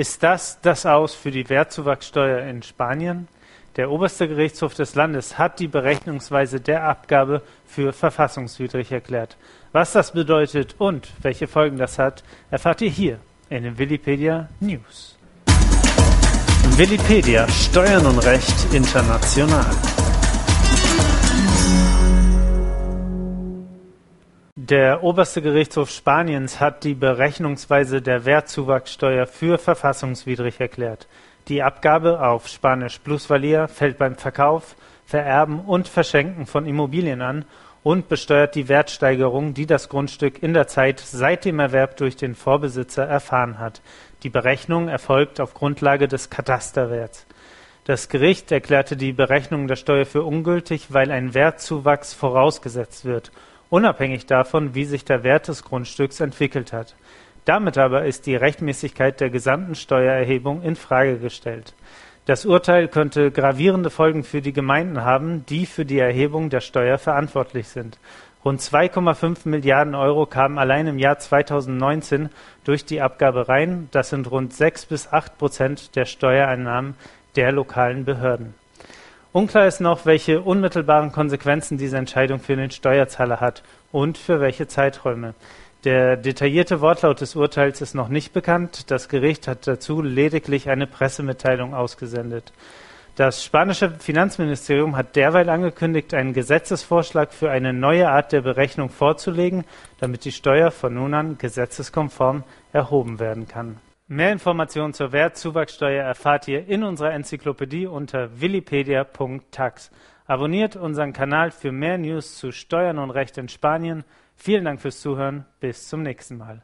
Ist das das Aus für die Wertzuwachssteuer in Spanien? Der oberste Gerichtshof des Landes hat die Berechnungsweise der Abgabe für verfassungswidrig erklärt. Was das bedeutet und welche Folgen das hat, erfahrt ihr hier in den Willipedia News. Willipedia Steuern und Recht international. Der oberste Gerichtshof Spaniens hat die Berechnungsweise der Wertzuwachssteuer für verfassungswidrig erklärt. Die Abgabe auf Spanisch Plusvalia fällt beim Verkauf, Vererben und Verschenken von Immobilien an und besteuert die Wertsteigerung, die das Grundstück in der Zeit seit dem Erwerb durch den Vorbesitzer erfahren hat. Die Berechnung erfolgt auf Grundlage des Katasterwerts. Das Gericht erklärte die Berechnung der Steuer für ungültig, weil ein Wertzuwachs vorausgesetzt wird unabhängig davon, wie sich der Wert des Grundstücks entwickelt hat. Damit aber ist die Rechtmäßigkeit der gesamten Steuererhebung in Frage gestellt. Das Urteil könnte gravierende Folgen für die Gemeinden haben, die für die Erhebung der Steuer verantwortlich sind. Rund 2,5 Milliarden Euro kamen allein im Jahr 2019 durch die Abgabe rein. Das sind rund 6 bis 8 Prozent der Steuereinnahmen der lokalen Behörden. Unklar ist noch, welche unmittelbaren Konsequenzen diese Entscheidung für den Steuerzahler hat und für welche Zeiträume. Der detaillierte Wortlaut des Urteils ist noch nicht bekannt. Das Gericht hat dazu lediglich eine Pressemitteilung ausgesendet. Das spanische Finanzministerium hat derweil angekündigt, einen Gesetzesvorschlag für eine neue Art der Berechnung vorzulegen, damit die Steuer von nun an gesetzeskonform erhoben werden kann. Mehr Informationen zur Wertzuwachssteuer erfahrt ihr in unserer Enzyklopädie unter willipedia.tax. Abonniert unseren Kanal für mehr News zu Steuern und Recht in Spanien. Vielen Dank fürs Zuhören. Bis zum nächsten Mal.